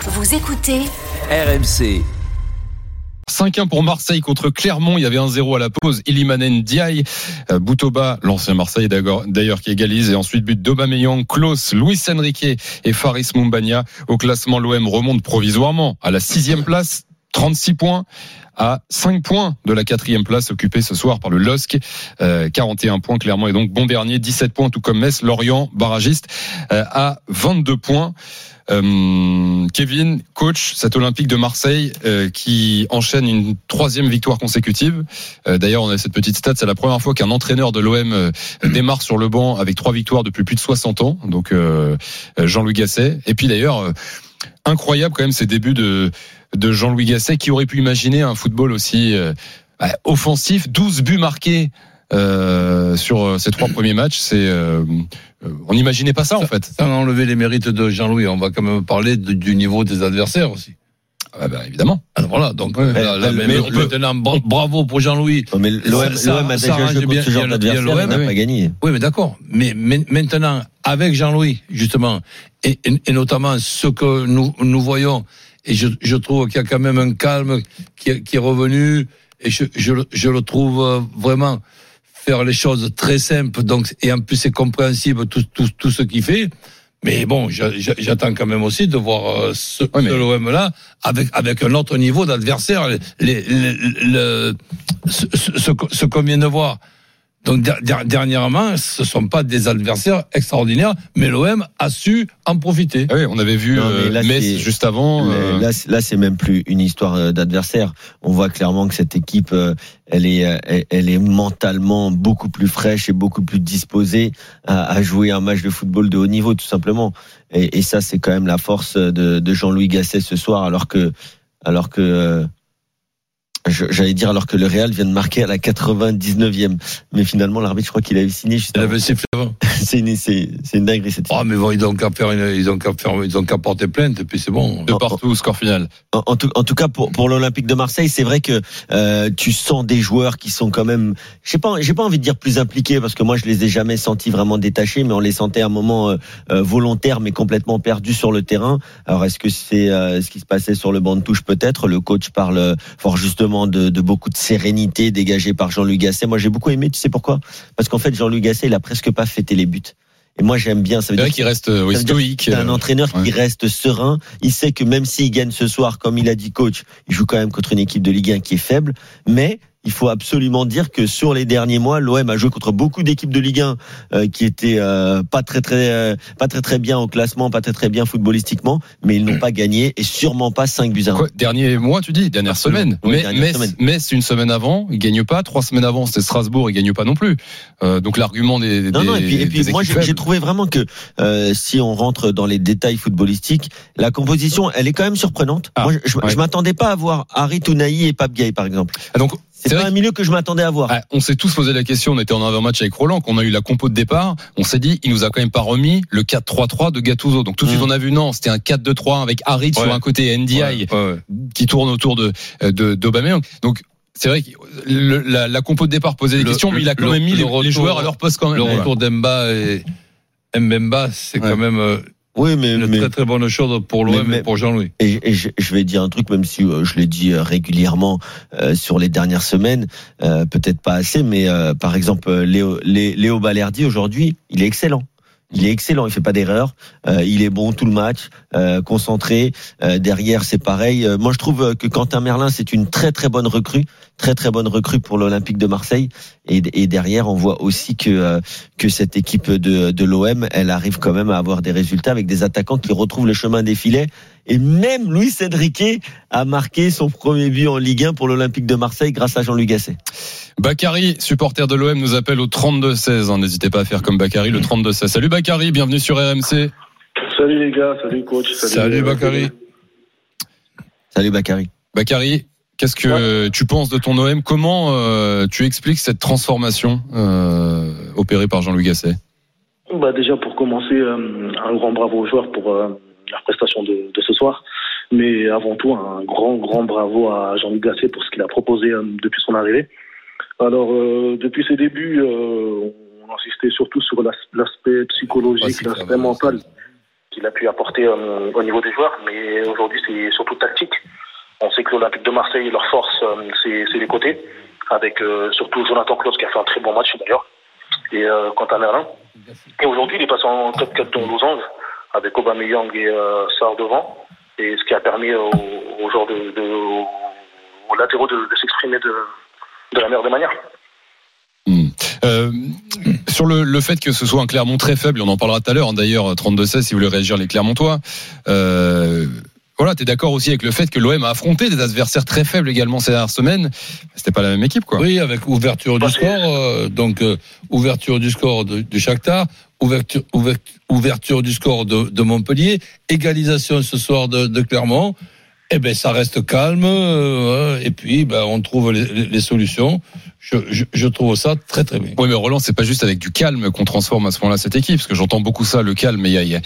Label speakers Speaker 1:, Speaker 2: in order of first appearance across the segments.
Speaker 1: Vous écoutez
Speaker 2: RMC.
Speaker 3: 5-1 pour Marseille contre Clermont. Il y avait un 0 à la pause. Ilimanen Diaye, euh, Boutouba, l'ancien Marseille d'ailleurs qui égalise. Et ensuite but d'Aubameyang, Klaus, Luis Enrique et Faris Mumbania. Au classement, l'OM remonte provisoirement à la sixième place. 36 points à 5 points de la quatrième place occupée ce soir par le LOSC. 41 euh, points, clairement, et donc bon dernier, 17 points, tout comme Metz, Lorient, barragiste, euh, à 22 points. Euh, Kevin, coach, cet Olympique de Marseille euh, qui enchaîne une troisième victoire consécutive. Euh, d'ailleurs, on a cette petite stat, c'est la première fois qu'un entraîneur de l'OM démarre sur le banc avec trois victoires depuis plus de 60 ans. Donc Jean-Louis Gasset. Et puis d'ailleurs, incroyable quand même ces débuts de, de Jean-Louis Gasset qui aurait pu imaginer un football aussi offensif, 12 buts marqués euh, sur euh, ces trois premiers matchs, c'est euh, on n'imaginait pas ça, en fait.
Speaker 4: Ça a enlevé les mérites de Jean-Louis. On va quand même parler du niveau des adversaires aussi.
Speaker 3: Ah bah, évidemment.
Speaker 4: Alors voilà, donc maintenant, bravo pour Jean-Louis.
Speaker 5: mais l'OM a déjà joué contre ce genre d'adversaire, n'a pas gagné.
Speaker 4: Oui, mais d'accord. Mais, maintenant, avec Jean-Louis, justement, et, et, notamment ce que nous, nous voyons, et je, je trouve qu'il y a quand même un calme qui, qui est revenu, et je, je, je le trouve vraiment faire les choses très simples, donc et en plus c'est compréhensible tout, tout, tout ce qu'il fait. Mais bon, j'attends quand même aussi de voir euh, ce, ouais, l'OM là avec avec un autre niveau d'adversaire. Les, les, ce, ce, ce qu'on vient de voir. Donc dernièrement, ce sont pas des adversaires extraordinaires, mais l'OM a su en profiter.
Speaker 3: Ah oui, on avait vu euh, Metz juste avant.
Speaker 5: Euh... Là, là c'est même plus une histoire euh, d'adversaire. On voit clairement que cette équipe, elle est, elle est mentalement beaucoup plus fraîche et beaucoup plus disposée à, à jouer un match de football de haut niveau, tout simplement. Et, et ça, c'est quand même la force de, de Jean-Louis Gasset ce soir, alors que, alors que J'allais dire alors que le Real vient de marquer à la 99e. Mais finalement, l'arbitre, je crois qu'il avait signé juste
Speaker 4: avant.
Speaker 5: c'est une, c'est, une dinguerie cette
Speaker 4: Ah, mais bon, ils ont qu'à faire ils ont qu'à faire, ils ont qu'à porter plainte et puis c'est bon.
Speaker 3: De partout, score final.
Speaker 5: En, tout, en tout cas, pour, pour l'Olympique de Marseille, c'est vrai que euh, tu sens des joueurs qui sont quand même, je sais pas, j'ai pas envie de dire plus impliqués parce que moi je les ai jamais sentis vraiment détachés, mais on les sentait à un moment euh, euh volontaire mais complètement perdus sur le terrain. Alors est-ce que c'est euh, ce qui se passait sur le banc de touche peut-être? Le coach parle fort justement de, de, beaucoup de sérénité dégagée par Jean-Luc Gasset. Moi, j'ai beaucoup aimé. Tu sais pourquoi? Parce qu'en fait, Jean-Luc Gasset, il a presque pas fêté les buts. Et moi, j'aime bien. Ça veut dire
Speaker 3: qu'il reste oui, stoïque.
Speaker 5: C'est un entraîneur qui reste serein. Il sait que même s'il gagne ce soir, comme il a dit coach, il joue quand même contre une équipe de Ligue 1 qui est faible. Mais il faut absolument dire que sur les derniers mois, l'OM a joué contre beaucoup d'équipes de Ligue 1 euh, qui étaient euh, pas très très euh, pas très très bien au classement, pas très très bien footballistiquement, mais ils n'ont pas gagné et sûrement pas 5 buts à 1.
Speaker 3: dernier mois, tu dis, dernière semaine. mais mais une semaine avant, ils gagnent pas. Trois semaines avant, c'était Strasbourg, ils gagnent pas non plus. donc l'argument des,
Speaker 5: non, non, et puis, et puis moi j'ai trouvé vraiment que si on rentre dans les détails footballistiques, la composition, elle est quand même surprenante. Ah, moi, je, m'attendais pas à voir Harry Tounaï et Pape Gay par exemple.
Speaker 3: Ah, donc
Speaker 5: c'est pas un milieu que je m'attendais à voir.
Speaker 3: Ah, on s'est tous posé la question, on était en avant-match avec Roland, qu'on a eu la compo de départ, on s'est dit, il nous a quand même pas remis le 4-3-3 de Gattuso. Donc tout de suite, mm. on a vu, non, c'était un 4-2-3 avec Harit sur un côté NDI qui tourne autour de, de, d'Aubameyang. Donc, c'est vrai que la, la, compo de départ posait des questions, mais il a quand même mis les, joueurs à leur poste quand même.
Speaker 4: Le retour d'Emba et Mbemba, c'est quand même euh,
Speaker 5: oui, mais
Speaker 4: une très très bonne chose pour l'OM et pour Jean-Louis.
Speaker 5: Et, je, vais dire un truc, même si euh, je l'ai dit euh, régulièrement euh, sur les dernières semaines, peut-être pas assez, mais par exemple Léo, Léo Balerdi aujourd'hui, il est excellent. Il est excellent, il fait pas d'erreur, il est bon tout le match, concentré. derrière, c'est pareil. moi, je trouve que Quentin Merlin, c'est une très très bonne recrue très très bonne recrue pour l'Olympique de Marseille. Et, et, derrière, on voit aussi que euh, que cette équipe de, de l'OM, elle arrive quand même à avoir des résultats avec des attaquants qui retrouvent le chemin des filets. Et même Luis Enrique a marqué son premier but en Ligue 1 pour l'Olympique de Marseille grâce à Jean-Luc Gasset.
Speaker 3: Bakary, supporter de l'OM, nous appelle au 32-16. Hein. N'hésitez pas à faire comme Bakary, le 32-16. Salut Bakary, bienvenue sur RMC.
Speaker 6: Salut les gars, salut coach.
Speaker 4: Salut, salut Bakary.
Speaker 5: Salut Bakary.
Speaker 3: Bakary, qu'est-ce que tu penses de ton OM Comment euh, tu expliques cette transformation euh, opérée par Jean-Louis Gasset?
Speaker 2: Bah Déjà, pour commencer, euh, un grand bravo aux joueurs pour euh, la prestation de, de, ce soir. Mais avant tout, un grand, grand bravo à Jean-Louis Gasset pour ce qu'il a proposé euh, depuis son arrivée. Alors, depuis ses débuts, on insistait surtout sur l'aspect psychologique, l'aspect mental qu'il a pu apporter au niveau des joueurs. Mais aujourd'hui, c'est surtout tactique. On sait que l'Olympique de Marseille, leur force, c'est les côtés, avec surtout Jonathan Klaus qui a fait un très bon match d'ailleurs, et euh, Quentin Merlin. Et aujourd'hui, il est passé en top 4 dans Losange, avec Aubameyang et euh, Sarr devant, et ce qui a permis aux, aux joueurs de, de aux latéraux de, de s'exprimer de, de la meilleure des manières.
Speaker 3: Mmh. Euh, sur le, le, fait que ce soit un Clermont très faible, on en parlera tout à l'heure, hein, d'ailleurs 32-16 si vous voulez réagir les Clermontois, euh, voilà, tu es d'accord aussi avec le fait que l'OM a affronté des adversaires très faibles également ces dernières semaines. C'était pas la même équipe, quoi.
Speaker 4: Oui, avec ouverture du score, euh, donc euh, ouverture du score de, de Shakhtar, ouverture, du score de, Montpellier, égalisation ce soir de, Clermont. Eh ben, ça reste calme, euh, et puis ben, on trouve les solutions. Je, je, je, trouve ça très très bien.
Speaker 3: Oui, mais Roland, c'est pas juste avec du calme qu'on transforme à ce moment-là cette équipe, parce que j'entends beaucoup ça, le calme, mais il y a, il y, a,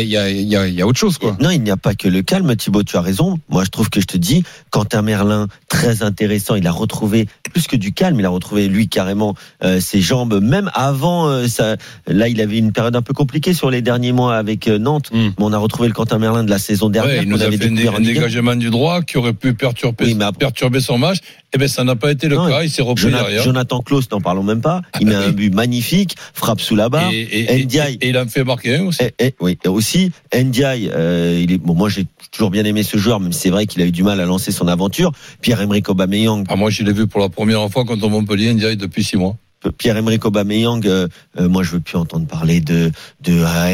Speaker 3: il y, a, il y, a, il y a autre chose, quoi.
Speaker 5: Non, il n'y a pas que le calme, Thibaut, tu as raison. Moi, je trouve que je te dis, Quentin Merlin, très intéressant, il a retrouvé plus que du calme, il a retrouvé lui carrément euh, ses jambes, même avant euh, ça. Là, il avait une période un peu compliquée sur les derniers mois avec euh, Nantes, mm. mais on a retrouvé le Quentin Merlin de la saison dernière.
Speaker 4: Ouais, il nous avait fait un dégagement du droit qui aurait pu perturber, oui, mais après... perturber son match. Eh ben, ça n'a pas été le non, cas. Il s'est repris
Speaker 5: Jonathan, Klaus, n'en parlons même pas. Il met un but magnifique, frappe sous la barre.
Speaker 4: Et, et, Ndiaye, et, il a fait marquer un aussi.
Speaker 5: Et, oui, aussi. Ndiaye, euh, il est, bon, moi, j'ai toujours bien aimé ce joueur, même si c'est vrai qu'il a eu du mal à lancer son aventure. Pierre-Emerick Aubameyang.
Speaker 4: Ah, moi, je l'ai vu pour la première fois contre Montpellier, Ndiaye, depuis six mois.
Speaker 5: Pierre-Emerick Aubameyang, euh, euh, moi je veux plus entendre parler de de ah,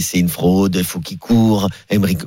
Speaker 5: c'est une fraude, faut qu'il court.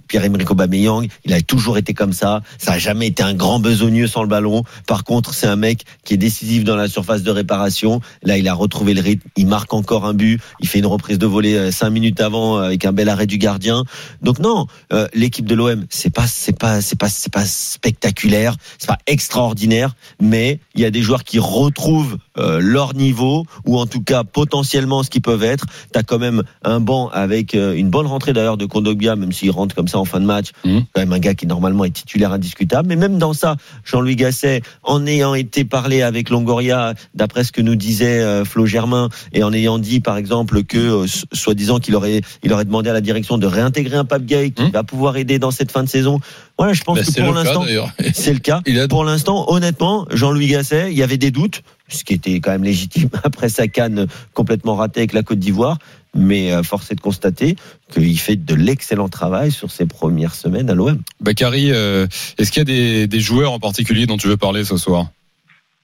Speaker 5: Pierre-Emerick Aubameyang, il a toujours été comme ça. Ça a jamais été un grand besogneux sans le ballon. Par contre, c'est un mec qui est décisif dans la surface de réparation. Là, il a retrouvé le rythme. Il marque encore un but. Il fait une reprise de volée euh, cinq minutes avant avec un bel arrêt du gardien. Donc non, euh, l'équipe de l'OM, c'est pas c'est pas c'est pas c'est pas spectaculaire, c'est pas extraordinaire, mais il y a des joueurs qui retrouvent euh, leur niveau ou en tout cas potentiellement ce qu'ils peuvent être. Tu as quand même un banc avec euh, une bonne rentrée d'ailleurs de Kondogbia, même s'il rentre comme ça en fin de match. Mmh. Quand même un gars qui normalement est titulaire indiscutable. Mais même dans ça, Jean-Louis Gasset, en ayant été parlé avec Longoria, d'après ce que nous disait euh, Flo Germain, et en ayant dit par exemple que, euh, soi-disant qu'il aurait, il aurait demandé à la direction de réintégrer un Pape Gay qui mmh. va pouvoir aider dans cette fin de saison. Voilà, je pense
Speaker 4: ben,
Speaker 5: que pour l'instant, c'est le cas.
Speaker 4: a...
Speaker 5: Pour l'instant, honnêtement, Jean-Louis Gasset, il y avait des doutes, ce qui était quand même légitime après sa canne complètement ratée avec la Côte d'Ivoire. Mais euh, force est de constater qu'il fait de l'excellent travail sur ses premières semaines à l'OM.
Speaker 3: Bakary, euh, est-ce qu'il y a des, des, joueurs en particulier dont tu veux parler ce soir?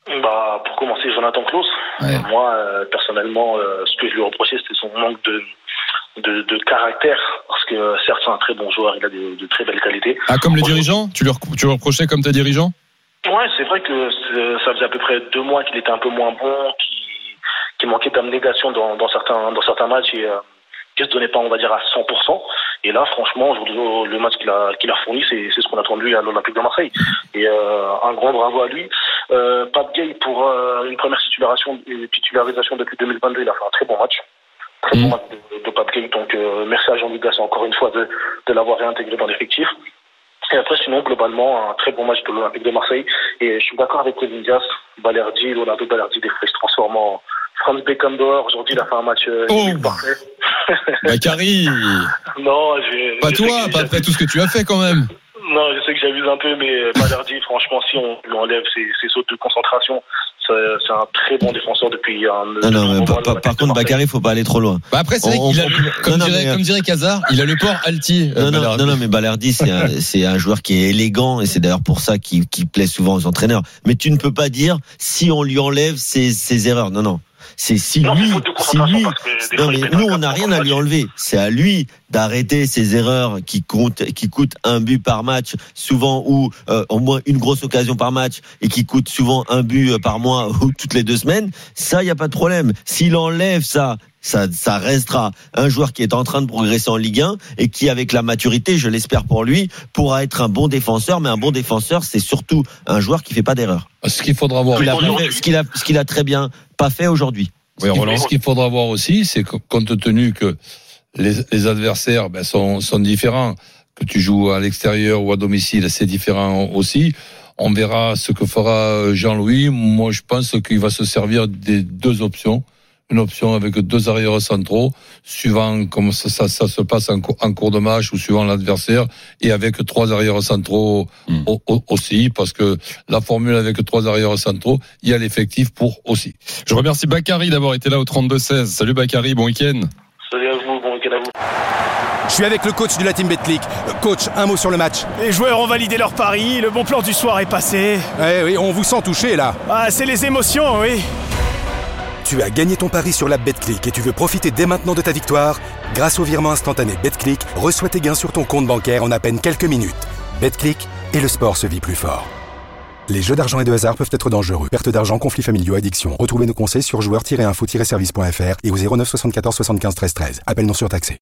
Speaker 2: Bah, Pour commencer, Jonathan Klaus. Ouais. Moi, euh, personnellement, ce que je lui reprochais, c'était son manque de, de, de, caractère, parce que certes c'est un très bon joueur, il a de, de très belles qualités.
Speaker 3: Ah, comme les dirigeants? Tu lui tu lui reprochais comme tes dirigeants?
Speaker 2: Ouais, c'est vrai que ça faisait à peu près deux mois qu'il était un peu moins bon, qu'il qui manquait d'abnégation dans, dans, certains, dans certains matchs et euh, qui se donnait pas, on va dire, à 100%. Et là, franchement, le match qu'il a, qu'il a fourni, c'est, ce qu'on attend de lui à l'Olympique de Marseille. Et euh, un grand bravo à lui. Euh, Pape Gay, pour euh, une première titularisation, depuis 2022, il a fait un très bon match. Très mmh. bon match de, de Pape Gay. Donc, euh, merci à Jean-Luc Gasset encore une fois de, de l'avoir réintégré dans l'effectif. Et après, sinon, globalement, un très bon match de l'Olympique de Marseille. Et je suis d'accord avec Kevin Diaz, Balerdi, Leonardo Balerdi, des fois, il se transforme en Franz Beckenbauer. Aujourd'hui, il a fait un match euh,
Speaker 3: oh. parfait. Bakary
Speaker 2: Non.
Speaker 3: Pas toi, pas après tout ce que tu as fait quand même.
Speaker 2: Non, je sais que j'abuse un peu, mais Balerdi, franchement, si on lui enlève ses, ses sautes de concentration, c'est un très bon défenseur depuis un.
Speaker 5: Non, non, mais par, par, par contre, Bakary, il faut pas aller trop loin.
Speaker 3: Bah après, c'est vrai qu'il a, comme, non, dirait, mais, comme dirait Kazar, il a le port alti.
Speaker 5: Non, non, non, non, mais Balerdi, c'est un, un, joueur qui est élégant et c'est d'ailleurs pour ça qu'il qu plaît souvent aux entraîneurs. Mais tu ne peux pas dire si on lui enlève ses, ses erreurs. Non, non. C'est si
Speaker 2: Non,
Speaker 5: lui,
Speaker 2: c'est
Speaker 5: lui. Non mais nous on n'a rien
Speaker 2: en
Speaker 5: à lui enlever. C'est à lui d'arrêter ses erreurs qui comptent, qui coûtent un but par match, souvent ou euh, au moins une grosse occasion par match et qui coûtent souvent un but euh, par mois ou toutes les deux semaines. Ça, il y a pas de problème. S'il enlève ça. Ça, ça restera un joueur qui est en train de progresser en Ligue 1 et qui, avec la maturité, je l'espère pour lui, pourra être un bon défenseur. Mais un bon défenseur, c'est surtout un joueur qui fait pas d'erreur.
Speaker 4: Ce qu'il faudra voir.
Speaker 5: Qu'il a, a, ce qu'il a très bien pas fait aujourd'hui.
Speaker 3: Oui, Roland.
Speaker 4: Ce qu'il faudra voir aussi, c'est que compte tenu que les, les adversaires ben, sont, sont différents, que tu joues à l'extérieur ou à domicile, c'est différent aussi. On verra ce que fera Jean-Louis. Moi, je pense qu'il va se servir des deux options. Une option avec deux arrières centraux, suivant comment ça, ça, ça se passe en, cours- en cours de match ou suivant l'adversaire, et avec trois arrières centraux
Speaker 3: Hmm.
Speaker 4: au- au- aussi, parce que la formule avec trois arrières centraux, il y a l'effectif pour aussi.
Speaker 3: Je remercie Bakary d'avoir été là au 32-16. Salut Bakary, bon week-end.
Speaker 2: Salut à vous, bon week-end à vous.
Speaker 7: Je suis avec le coach de la team Betclic. Coach, un mot sur le match.
Speaker 8: Les joueurs ont validé leur pari, le bon plan du soir est passé.
Speaker 7: Eh oui, on vous sent touché là.
Speaker 8: Ah, c'est les émotions, oui.
Speaker 7: Tu as gagné ton pari sur la Betclic et tu veux profiter dès maintenant de ta victoire Grâce au virement instantané Betclic, reçois tes gains sur ton compte bancaire en à peine quelques minutes. Betclic et le sport se vit plus fort. Les jeux d'argent et de hasard peuvent être dangereux. Perte d'argent, conflits familiaux, addiction. Retrouvez nos conseils sur joueurs-info-service.fr et au 09 74 75 13 13. Appel non surtaxé.